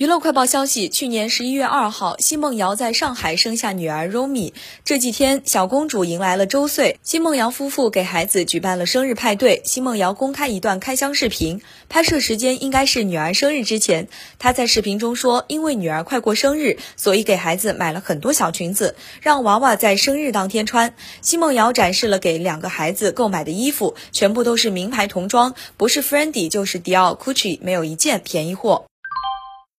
娱乐快报消息：去年十一月二号，奚梦瑶在上海生下女儿 Romi。这几天，小公主迎来了周岁，奚梦瑶夫妇给孩子举办了生日派对。奚梦瑶公开一段开箱视频，拍摄时间应该是女儿生日之前。她在视频中说：“因为女儿快过生日，所以给孩子买了很多小裙子，让娃娃在生日当天穿。”奚梦瑶展示了给两个孩子购买的衣服，全部都是名牌童装，不是 Fendi 就是迪奥、Gucci，没有一件便宜货。